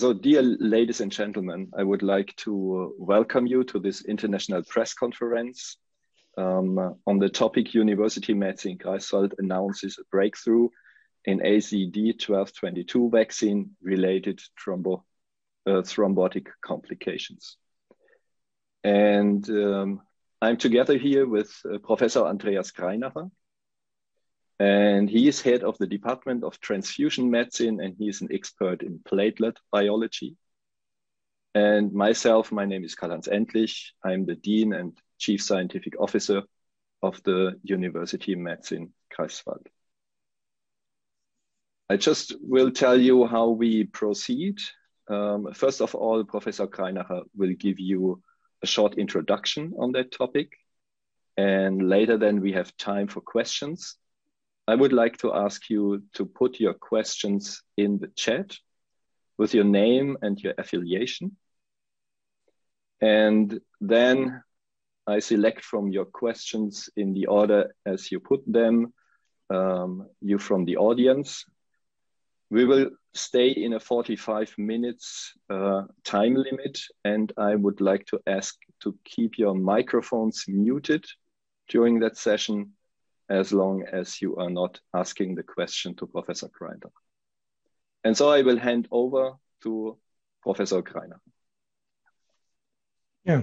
So, dear ladies and gentlemen, I would like to welcome you to this international press conference um, on the topic University Medicine Greifswald announces a breakthrough in AZD 1222 vaccine related thrombo, uh, thrombotic complications. And um, I'm together here with uh, Professor Andreas Greinacher, and he is head of the Department of Transfusion Medicine, and he is an expert in platelet biology. And myself, my name is Karl-Heinz Endlich. I'm the Dean and Chief Scientific Officer of the University Medicine Greifswald. I just will tell you how we proceed. Um, first of all, Professor Greinacher will give you a short introduction on that topic. And later then we have time for questions. I would like to ask you to put your questions in the chat with your name and your affiliation. And then I select from your questions in the order as you put them, um, you from the audience. We will stay in a 45 minutes uh, time limit and I would like to ask to keep your microphones muted during that session as long as you are not asking the question to Professor Greinacher. And so I will hand over to Professor Greinacher. Yeah.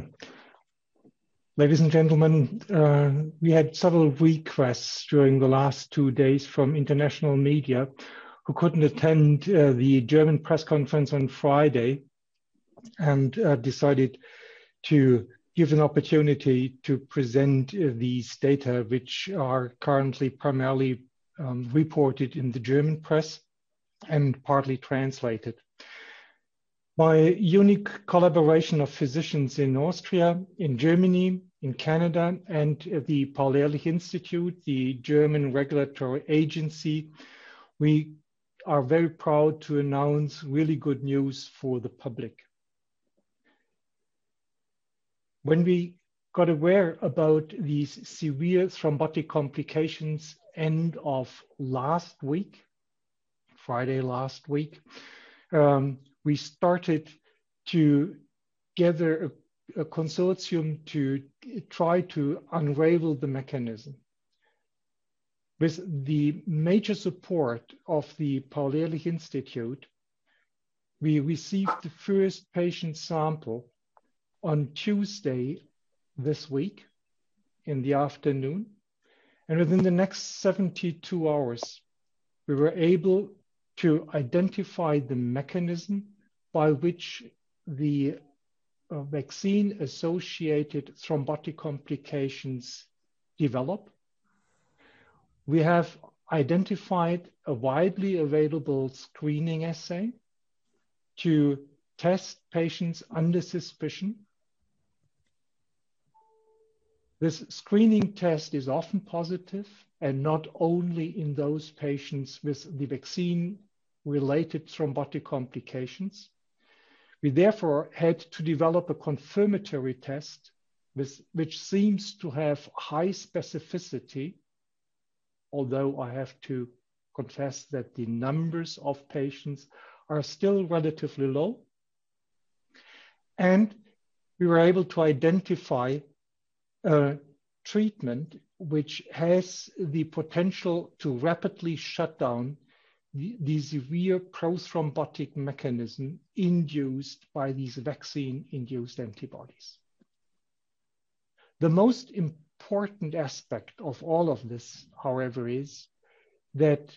Ladies and gentlemen, uh, we had several requests during the last two days from international media who couldn't attend uh, the German press conference on Friday and uh, decided to give an opportunity to present uh, these data, which are currently primarily um, reported in the German press and partly translated. By unique collaboration of physicians in Austria, in Germany, in Canada, and the Paul-Ehrlich Institute, the German regulatory agency, we are very proud to announce really good news for the public when we got aware about these severe thrombotic complications end of last week, Friday last week, um, we started to gather a, a, consortium to try to unravel the mechanism. With the major support of the Paul-Ehrlich Institute, we received the first patient sample on Tuesday this week in the afternoon. And within the next 72 hours, we were able to identify the mechanism by which the uh, vaccine associated thrombotic complications develop. We have identified a widely available screening assay to test patients under suspicion this screening test is often positive and not only in those patients with the vaccine related thrombotic complications. We therefore had to develop a confirmatory test with, which seems to have high specificity, although I have to confess that the numbers of patients are still relatively low. And we were able to identify treatment which has the potential to rapidly shut down the, the severe prothrombotic mechanism induced by these vaccine-induced antibodies. The most important aspect of all of this, however, is that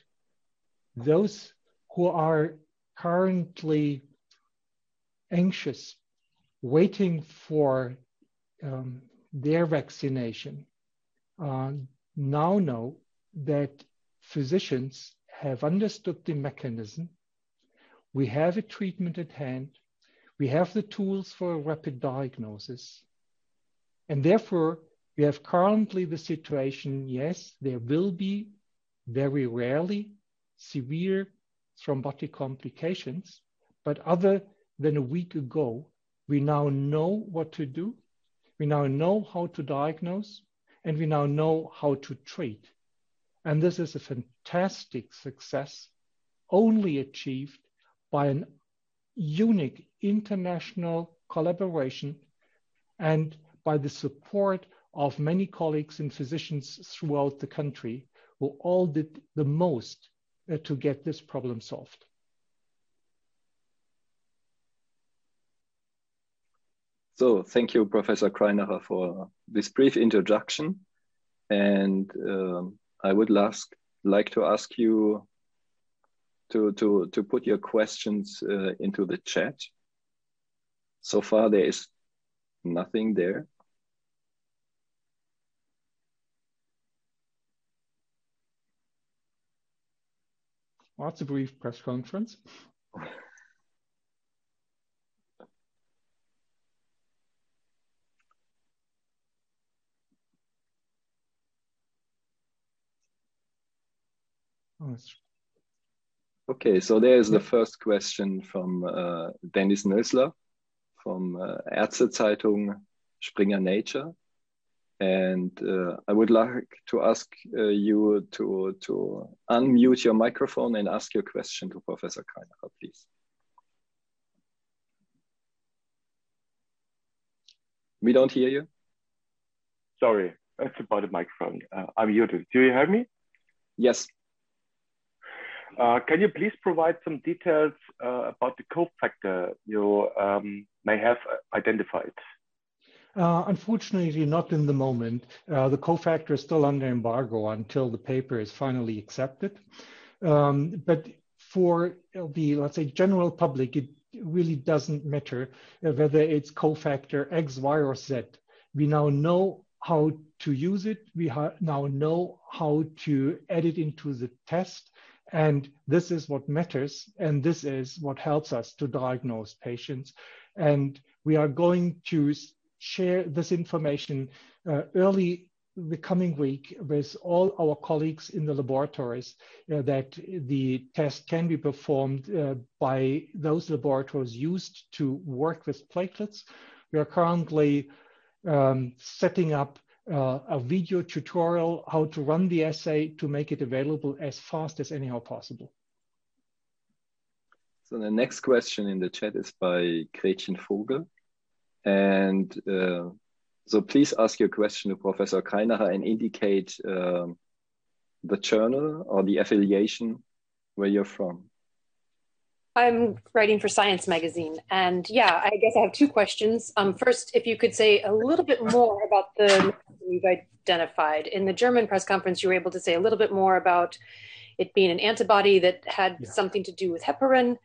those who are currently anxious, waiting for um, their vaccination uh, now know that physicians have understood the mechanism. We have a treatment at hand. We have the tools for a rapid diagnosis. And therefore, we have currently the situation yes, there will be very rarely severe thrombotic complications, but other than a week ago, we now know what to do we now know how to diagnose and we now know how to treat. And this is a fantastic success only achieved by an unique international collaboration and by the support of many colleagues and physicians throughout the country who all did the most uh, to get this problem solved. So thank you, Professor Greinacher, for this brief introduction. And um, I would last, like to ask you to, to, to put your questions uh, into the chat. So far, there is nothing there. What's a brief press conference? Okay, so there is the first question from uh, Dennis Nösler from uh, Ärztezeitung Springer Nature. And uh, I would like to ask uh, you to, to unmute your microphone and ask your question to Professor Greinacher, please. We don't hear you. Sorry, it's about the microphone. Uh, I'm muted. Do you hear me? Yes. Uh, can you please provide some details uh, about the cofactor you um, may have identified? Uh, unfortunately, not in the moment. The cofactor is still under embargo until the paper is finally accepted. Um, but for the, let's say, general public, it really doesn't matter whether it's cofactor X, Y, or Z. We now know how to use it. We now know how to add it into the test. And this is what matters. And this is what helps us to diagnose patients. And we are going to share this information uh, early the coming week with all our colleagues in the laboratories uh, that the test can be performed uh, by those laboratories used to work with platelets. We are currently um, setting up uh, a video tutorial how to run the assay to make it available as fast as anyhow possible. So the next question in the chat is by Gretchen Vogel. And uh, so please ask your question to Professor Greinacher and indicate uh, the journal or the affiliation where you're from. I'm writing for Science Magazine. And yeah, I guess I have two questions. Um, first, if you could say a little bit more about the you've identified. In the German press conference, you were able to say a little bit more about it being an antibody that had yeah. something to do with heparin.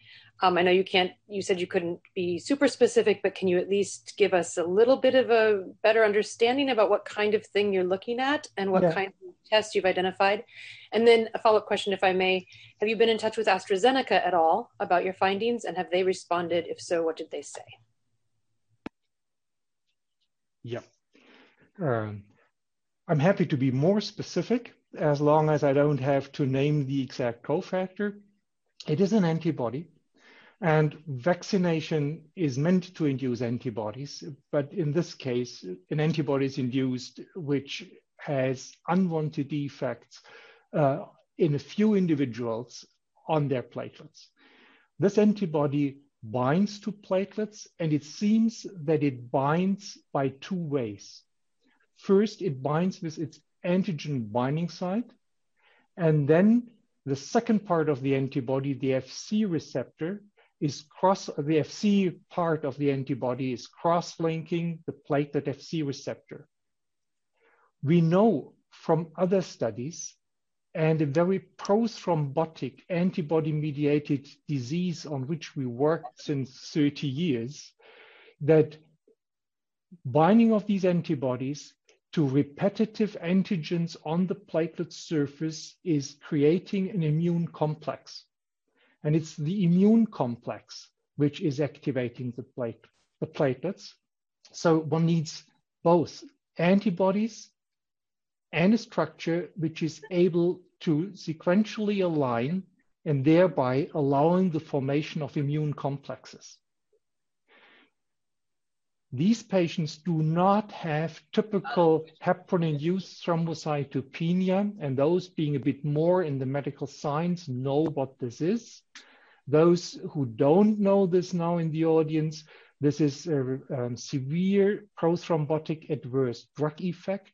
Um, I know you can't, you said you couldn't be super specific, but can you at least give us a little bit of a better understanding about what kind of thing you're looking at and what yeah. kind of tests you've identified? And then a follow up question, if I may Have you been in touch with AstraZeneca at all about your findings and have they responded? If so, what did they say? Yeah. Um, I'm happy to be more specific as long as I don't have to name the exact cofactor. It is an antibody and vaccination is meant to induce antibodies, but in this case, an antibody is induced which has unwanted effects uh, in a few individuals on their platelets. This antibody binds to platelets, and it seems that it binds by two ways. First, it binds with its antigen binding site, and then the second part of the antibody, the FC receptor, is cross, the FC part of the antibody is cross-linking the platelet FC receptor. We know from other studies and a very prothrombotic antibody-mediated disease on which we worked since 30 years, that binding of these antibodies to repetitive antigens on the platelet surface is creating an immune complex. And it's the immune complex which is activating the, plate, the platelets. So one needs both antibodies and a structure which is able to sequentially align and thereby allowing the formation of immune complexes. These patients do not have typical heparin-induced thrombocytopenia, and those being a bit more in the medical science know what this is. Those who don't know this now in the audience, this is a um, severe prothrombotic adverse drug effect,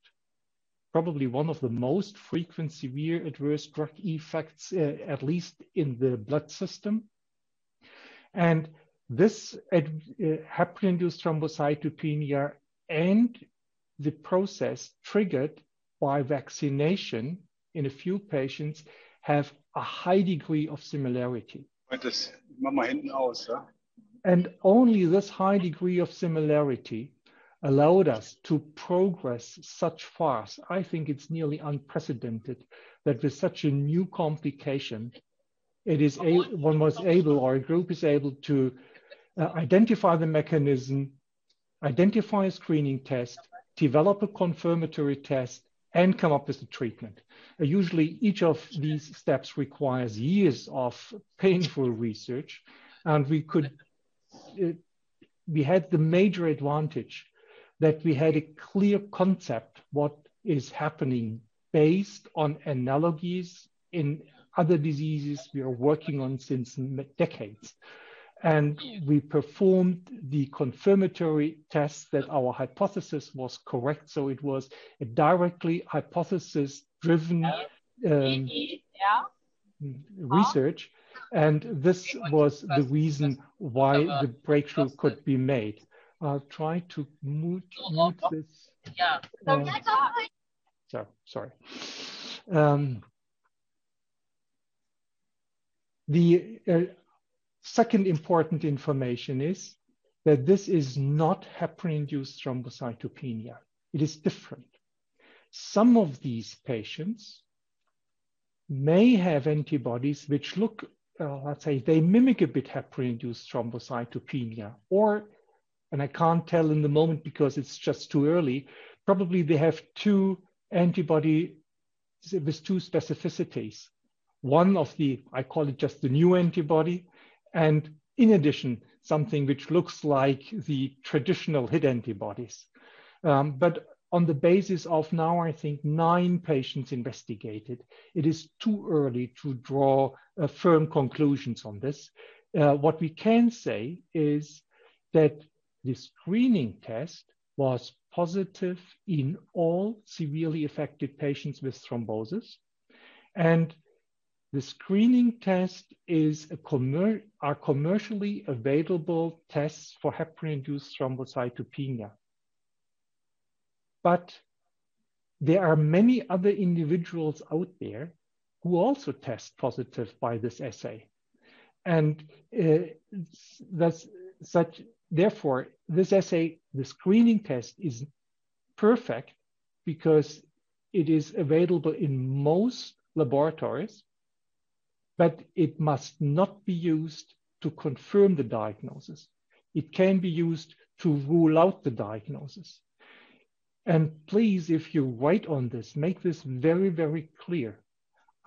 probably one of the most frequent severe adverse drug effects, uh, at least in the blood system. And this uh, heparin-induced thrombocytopenia and the process triggered by vaccination in a few patients have a high degree of similarity. And only this high degree of similarity allowed us to progress such fast. I think it's nearly unprecedented that with such a new complication, it is a, one was able or a group is able to uh, identify the mechanism, identify a screening test, develop a confirmatory test, and come up with a treatment. Uh, usually each of these steps requires years of painful research and we could, uh, we had the major advantage that we had a clear concept what is happening based on analogies in other diseases we are working on since decades. And we performed the confirmatory test that our hypothesis was correct. So it was a directly hypothesis driven um, research. And this was the reason why the breakthrough could be made. I'll try to mute, mute this. Um, so, sorry. Um, the uh, second important information is that this is not heparin-induced thrombocytopenia. It is different. Some of these patients may have antibodies which look, uh, let's say, they mimic a bit heparin-induced thrombocytopenia, or, and I can't tell in the moment because it's just too early, probably they have two antibody with two specificities. One of the, I call it just the new antibody, and in addition, something which looks like the traditional HIT antibodies. Um, but on the basis of now, I think, nine patients investigated, it is too early to draw uh, firm conclusions on this. Uh, what we can say is that the screening test was positive in all severely affected patients with thrombosis. And the screening test is a commer are commercially available tests for heparin-induced thrombocytopenia. But there are many other individuals out there who also test positive by this assay. And uh, that's such, therefore, this assay, the screening test is perfect because it is available in most laboratories but it must not be used to confirm the diagnosis. It can be used to rule out the diagnosis. And please, if you write on this, make this very, very clear.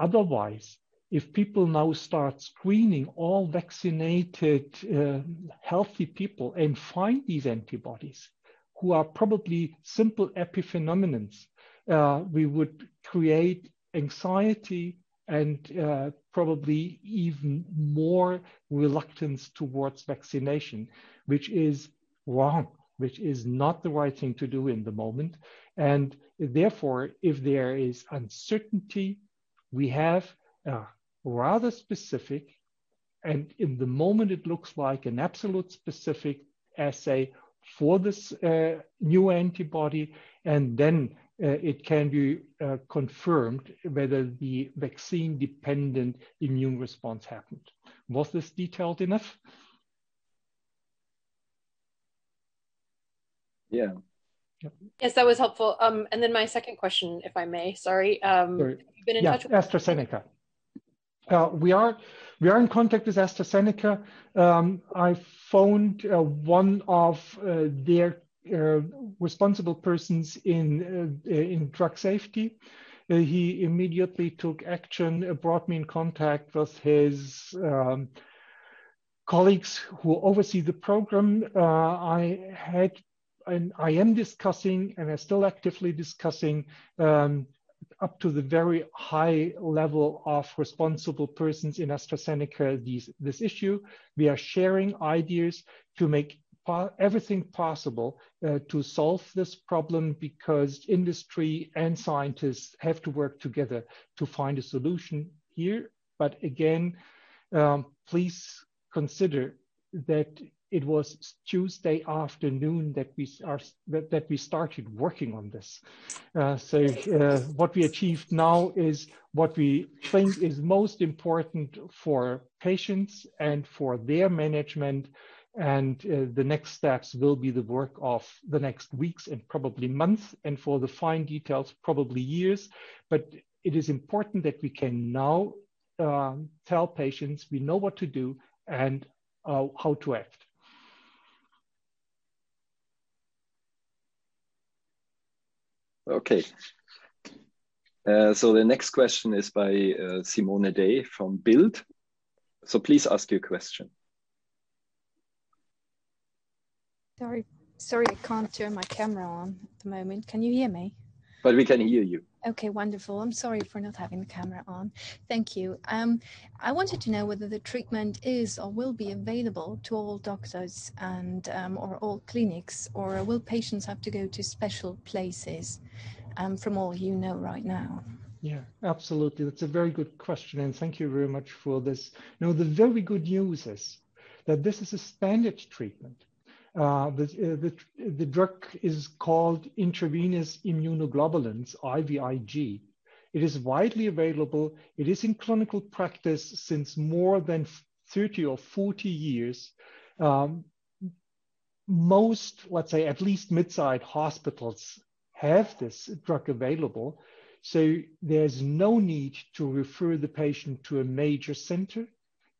Otherwise, if people now start screening all vaccinated, uh, healthy people and find these antibodies, who are probably simple epiphenomenons, uh, we would create anxiety and uh, probably even more reluctance towards vaccination, which is wrong, which is not the right thing to do in the moment. And therefore, if there is uncertainty, we have a rather specific, and in the moment it looks like an absolute specific assay for this uh, new antibody, and then it can be uh, confirmed whether the vaccine dependent immune response happened. Was this detailed enough? Yeah. Yes, that was helpful. Um, and then my second question, if I may, sorry. Um, sorry. You've been in yeah, touch with AstraZeneca. Uh, we are we are in contact with AstraZeneca. Um, I phoned uh, one of uh, their uh, responsible persons in uh, in drug safety. Uh, he immediately took action, brought me in contact with his um, colleagues who oversee the program. I had and I am discussing and I'm still actively discussing um, up to the very high level of responsible persons in AstraZeneca these, this issue. We are sharing ideas to make everything possible uh, to solve this problem because industry and scientists have to work together to find a solution here. But again, um, please consider that it was Tuesday afternoon that we are that, that we started working on this. Uh, so uh, what we achieved now is what we think is most important for patients and for their management. And uh, the next steps will be the work of the next weeks and probably months, and for the fine details, probably years. But it is important that we can now um, tell patients we know what to do and uh, how to act. Okay. Uh, so the next question is by uh, Simone Day from Bild. So please ask your question. Sorry, sorry, I can't turn my camera on at the moment. Can you hear me? But we can hear you. Okay, wonderful. I'm sorry for not having the camera on. Thank you. Um, I wanted to know whether the treatment is or will be available to all doctors and um, or all clinics, or will patients have to go to special places um, from all you know right now? Yeah, absolutely. That's a very good question, and thank you very much for this. Now, the very good news is that this is a standard treatment. Uh, the, uh, the, the drug is called intravenous immunoglobulins, IVIG. It is widely available. It is in clinical practice since more than 30 or 40 years. Um, most, let's say, at least mid-sized hospitals have this drug available. So there's no need to refer the patient to a major center.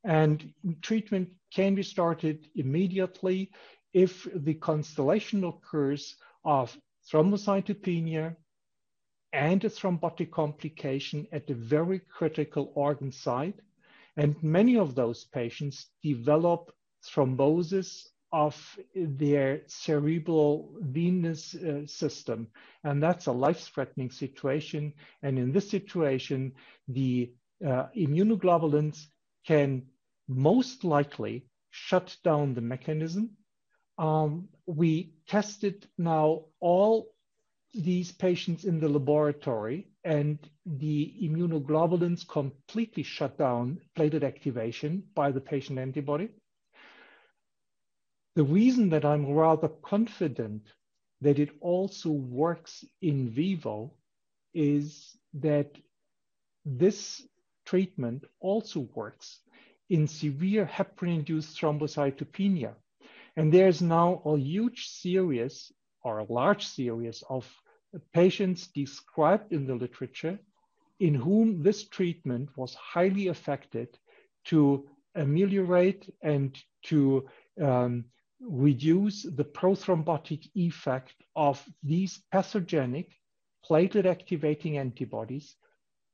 And treatment can be started immediately if the constellation occurs of thrombocytopenia and a thrombotic complication at a very critical organ site. And many of those patients develop thrombosis of their cerebral venous uh, system. And that's a life-threatening situation. And in this situation, the uh, immunoglobulins can most likely shut down the mechanism um, we tested now all these patients in the laboratory and the immunoglobulins completely shut down platelet activation by the patient antibody. The reason that I'm rather confident that it also works in vivo is that this treatment also works in severe heparin-induced thrombocytopenia. And there's now a huge series or a large series of patients described in the literature in whom this treatment was highly effective to ameliorate and to um, reduce the prothrombotic effect of these pathogenic platelet activating antibodies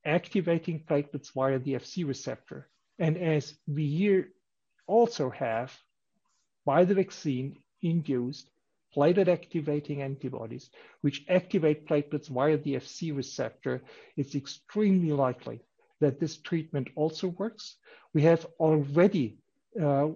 activating platelets via the FC receptor. And as we here also have by the vaccine induced platelet activating antibodies, which activate platelets via the FC receptor, it's extremely likely that this treatment also works. We have already uh,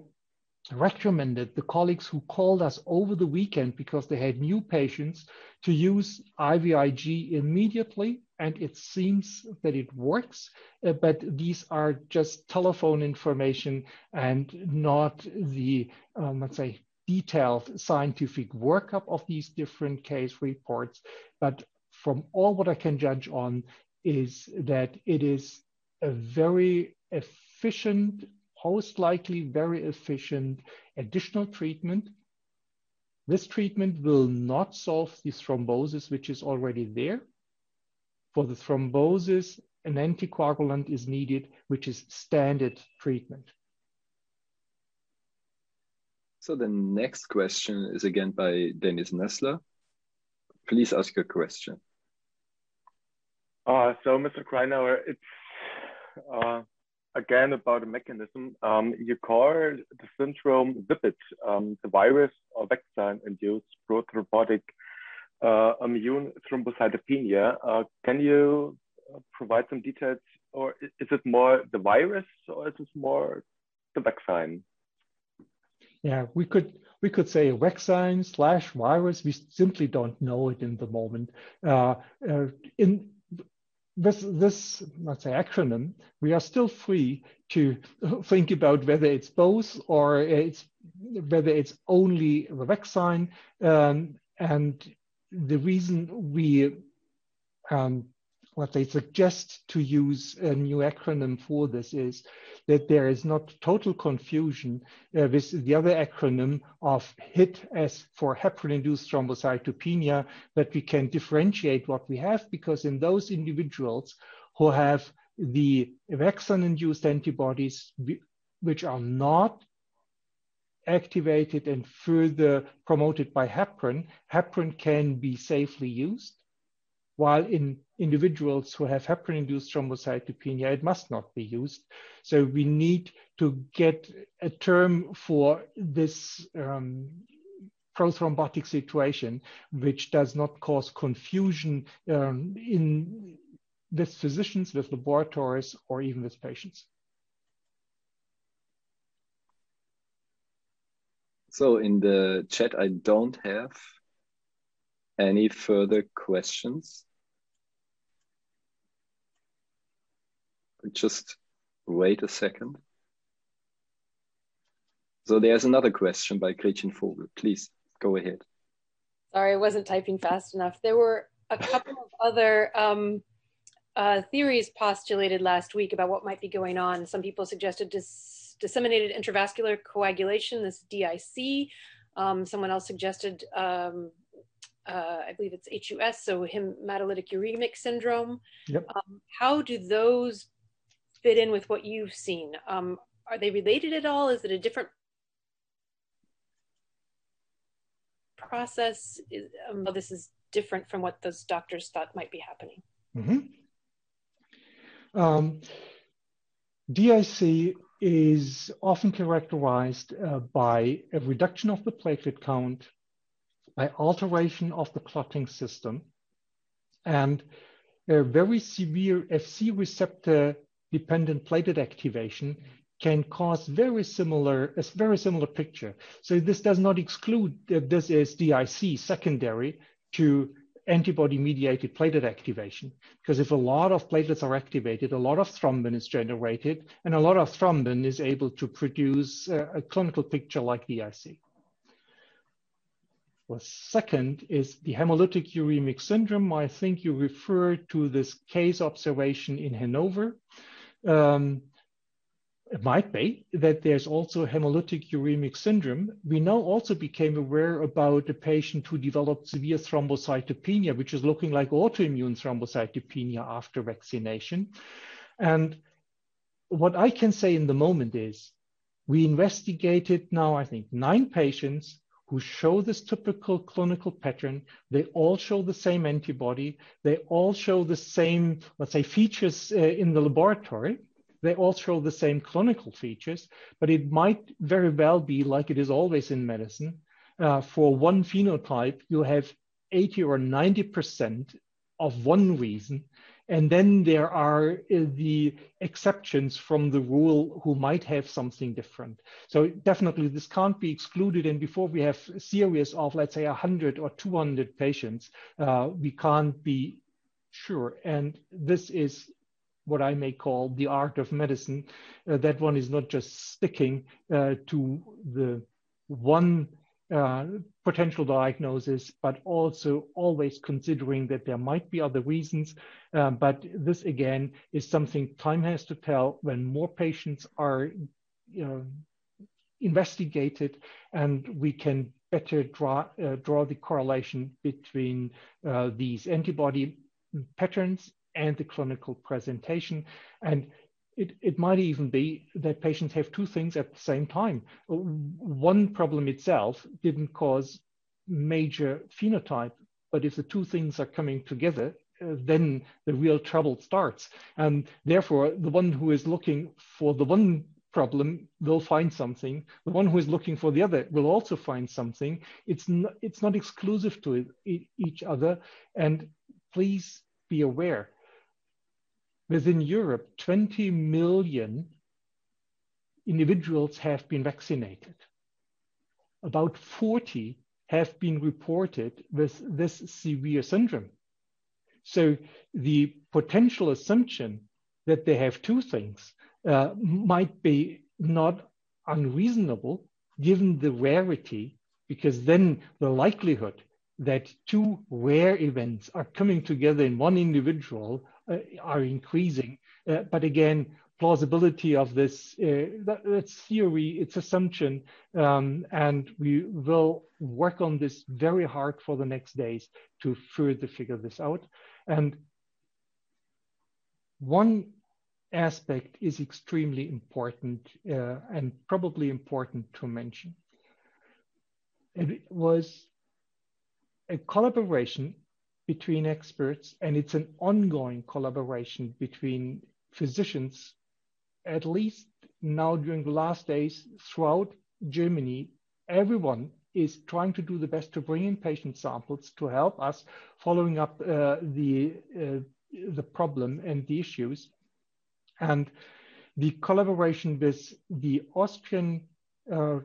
recommended the colleagues who called us over the weekend because they had new patients to use IVIG immediately. And it seems that it works, uh, but these are just telephone information and not the, um, let's say, detailed scientific workup of these different case reports. But from all what I can judge on is that it is a very efficient most likely very efficient additional treatment. This treatment will not solve the thrombosis, which is already there. For the thrombosis, an anticoagulant is needed, which is standard treatment. So the next question is again by Dennis Nessler. Please ask your question. Uh, so, Mr. Greinacher, it's uh, again about the mechanism. Um, you call the syndrome VIPIT, um, the virus or vaccine-induced prothrombotic uh, immune thrombocytopenia. Uh, can you provide some details, or is it more the virus, or is it more the vaccine? Yeah, we could we could say vaccine slash virus. We simply don't know it in the moment. Uh, uh, in this this let's say acronym, we are still free to think about whether it's both or it's whether it's only the vaccine. Um, and the reason we um, what they suggest to use a new acronym for this is that there is not total confusion uh, with the other acronym of HIT as for heparin-induced thrombocytopenia, that we can differentiate what we have because in those individuals who have the vaccine-induced antibodies which are not activated and further promoted by heparin, heparin can be safely used while in individuals who have heparin-induced thrombocytopenia, it must not be used. So we need to get a term for this um, prothrombotic situation, which does not cause confusion um, in with physicians, with laboratories, or even with patients. So in the chat, I don't have any further questions? Just wait a second. So there's another question by Gretchen Vogel. Please go ahead. Sorry, I wasn't typing fast enough. There were a couple of other um, uh, theories postulated last week about what might be going on. Some people suggested dis disseminated intravascular coagulation, this DIC. Um, someone else suggested um, uh, I believe it's HUS, so hematolytic uremic syndrome. Yep. Um, how do those fit in with what you've seen? Um, are they related at all? Is it a different process? Is, um, this is different from what those doctors thought might be happening. Mm-hmm. Um, DIC is often characterized uh, by a reduction of the platelet count, by alteration of the clotting system and a very severe FC receptor dependent platelet activation can cause very similar, a very similar picture. So this does not exclude that this is DIC secondary to antibody mediated platelet activation. Because if a lot of platelets are activated, a lot of thrombin is generated and a lot of thrombin is able to produce a, a clinical picture like DIC. The second is the hemolytic uremic syndrome. I think you referred to this case observation in Hanover. Um, it might be that there's also hemolytic uremic syndrome. We now also became aware about a patient who developed severe thrombocytopenia, which is looking like autoimmune thrombocytopenia after vaccination. And what I can say in the moment is we investigated now, I think, nine patients who show this typical clinical pattern. They all show the same antibody. They all show the same, let's say, features uh, in the laboratory. They all show the same clinical features, but it might very well be like it is always in medicine. Uh, for one phenotype, you have 80 or 90% of one reason, and then there are uh, the exceptions from the rule who might have something different. So definitely this can't be excluded. And before we have a series of, let's say, 100 or 200 patients, uh, we can't be sure. And this is what I may call the art of medicine. Uh, that one is not just sticking uh, to the one uh, potential diagnosis, but also always considering that there might be other reasons. Uh, but this again is something time has to tell when more patients are you know, investigated and we can better draw, uh, draw the correlation between uh, these antibody patterns and the clinical presentation. And it, it might even be that patients have two things at the same time. One problem itself didn't cause major phenotype, but if the two things are coming together, Uh, then the real trouble starts. And therefore, the one who is looking for the one problem will find something. The one who is looking for the other will also find something. It's not, it's not exclusive to it, each other. And please be aware within Europe, 20 million individuals have been vaccinated. About 40 have been reported with this severe syndrome. So the potential assumption that they have two things uh, might be not unreasonable given the rarity, because then the likelihood that two rare events are coming together in one individual uh, are increasing. Uh, but again, plausibility of this, uh, that, that's theory, it's assumption, um, and we will work on this very hard for the next days to further figure this out. And one aspect is extremely important uh, and probably important to mention. It was a collaboration between experts, and it's an ongoing collaboration between physicians, at least now during the last days throughout Germany. Everyone is trying to do the best to bring in patient samples to help us following up uh, the uh, the problem and the issues. And the collaboration with the Austrian uh,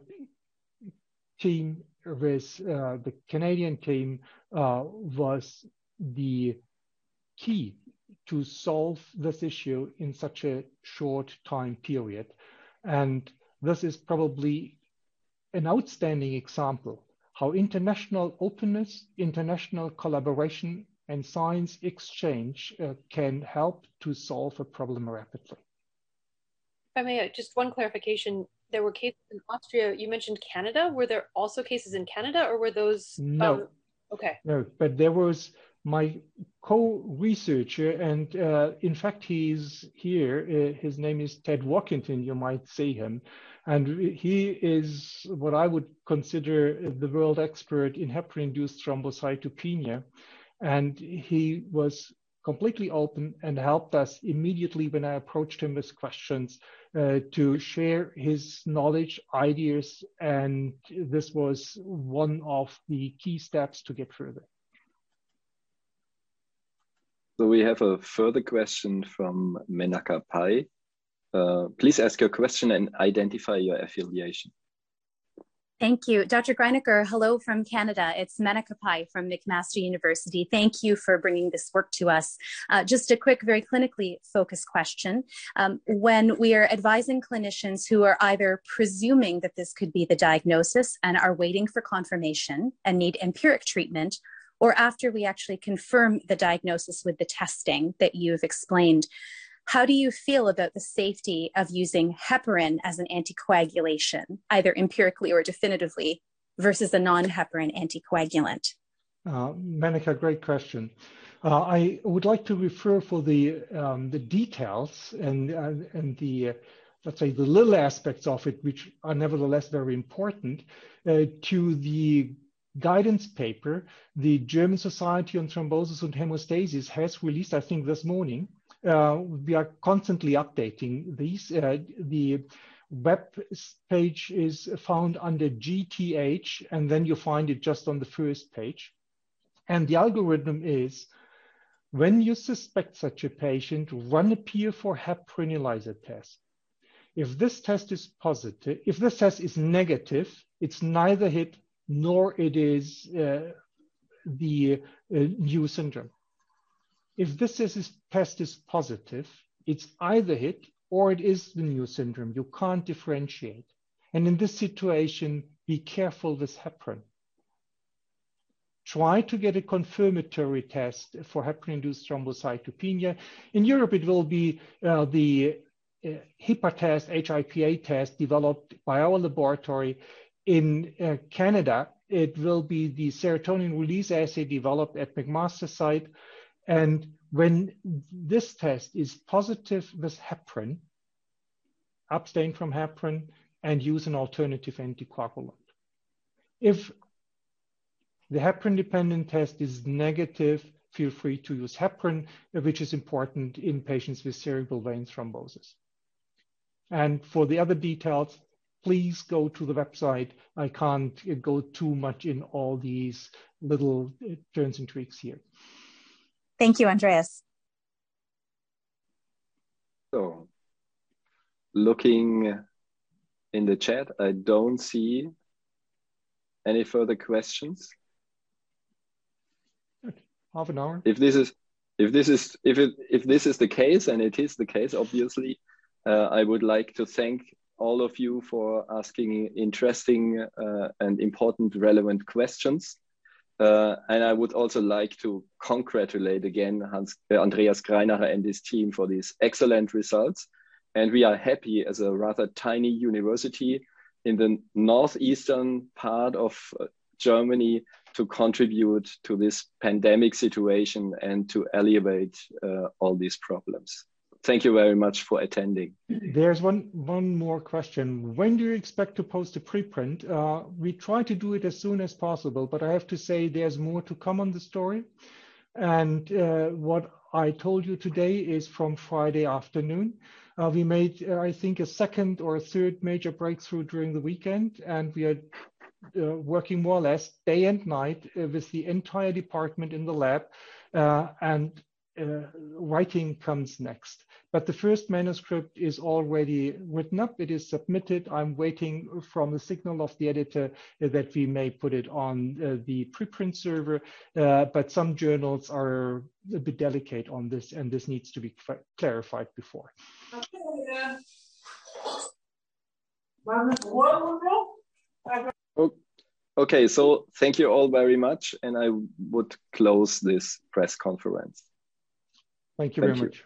team, with uh, the Canadian team, uh, was the key to solve this issue in such a short time period. And this is probably an outstanding example how international openness, international collaboration, and science exchange uh, can help to solve a problem rapidly. If I may, uh, just one clarification. There were cases in Austria. You mentioned Canada. Were there also cases in Canada, or were those? No. Um, okay. No, but there was my co-researcher, and uh, in fact, he's here. Uh, his name is Ted Warkentin. You might see him. And he is what I would consider the world expert in heparin-induced thrombocytopenia. And he was completely open and helped us immediately when I approached him with questions uh, to share his knowledge, ideas, and this was one of the key steps to get further. So we have a further question from Menaka Pai. Uh, please ask your question and identify your affiliation. Thank you. Dr. Greinacher, hello from Canada. It's Menaka Pai from McMaster University. Thank you for bringing this work to us. Uh, just a quick, very clinically focused question. Um, when we are advising clinicians who are either presuming that this could be the diagnosis and are waiting for confirmation and need empiric treatment, or after we actually confirm the diagnosis with the testing that you've explained, how do you feel about the safety of using heparin as an anticoagulation, either empirically or definitively, versus a non heparin anticoagulant? Uh, Menaka, great question. Uh, I would like to refer for the um, the details and uh, and the uh, let's say the little aspects of it, which are nevertheless very important, uh, to the guidance paper the German Society on Thrombosis and Hemostasis has released, I think, this morning, we are constantly updating these. Uh, the web page is found under GTH, and then you find it just on the first page. And the algorithm is, when you suspect such a patient, run a PF4 heparin ELISA test. If this test is positive, if this test is negative, it's neither HIT nor it is uh, the uh, new syndrome. If this is, test is positive, it's either HIT or it is the new syndrome. You can't differentiate. And in this situation, be careful with heparin. Try to get a confirmatory test for heparin-induced thrombocytopenia. In Europe, it will be uh, the uh, HIPA test, HIPA test developed by our laboratory. In uh, Canada, it will be the serotonin release assay developed at McMaster site. And when this test is positive with heparin, abstain from heparin and use an alternative anticoagulant. If the heparin dependent test is negative, feel free to use heparin, which is important in patients with cerebral vein thrombosis. And for the other details, please go to the website. I can't go too much in all these little uh, turns and tweaks here. Thank you, Andreas. So, looking in the chat, I don't see any further questions. Half an hour. If this is if this is if it if this is the case, and it is the case, obviously, uh, I would like to thank all of you for asking interesting uh, and important, relevant questions. Uh, and I would also like to congratulate again Hans, uh, Andreas Greinacher and his team for these excellent results. And we are happy as a rather tiny university in the northeastern part of uh, Germany to contribute to this pandemic situation and to alleviate uh, all these problems. Thank you very much for attending. There's one one more question. When do you expect to post a preprint? Uh, we try to do it as soon as possible, but I have to say there's more to come on the story. And uh, what I told you today is from Friday afternoon. Uh, we made, uh, I think, a second or a third major breakthrough during the weekend, and we are uh, working more or less day and night uh, with the entire department in the lab. Uh, and uh, writing comes next. But the first manuscript is already written up. It is submitted. I'm waiting from the signal of the editor that we may put it on uh, the preprint server. Uh, but some journals are a bit delicate on this, and this needs to be clarified before. Okay, so thank you all very much, and I would close this press conference. Thank you Thank very you. much.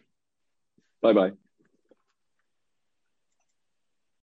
Bye bye.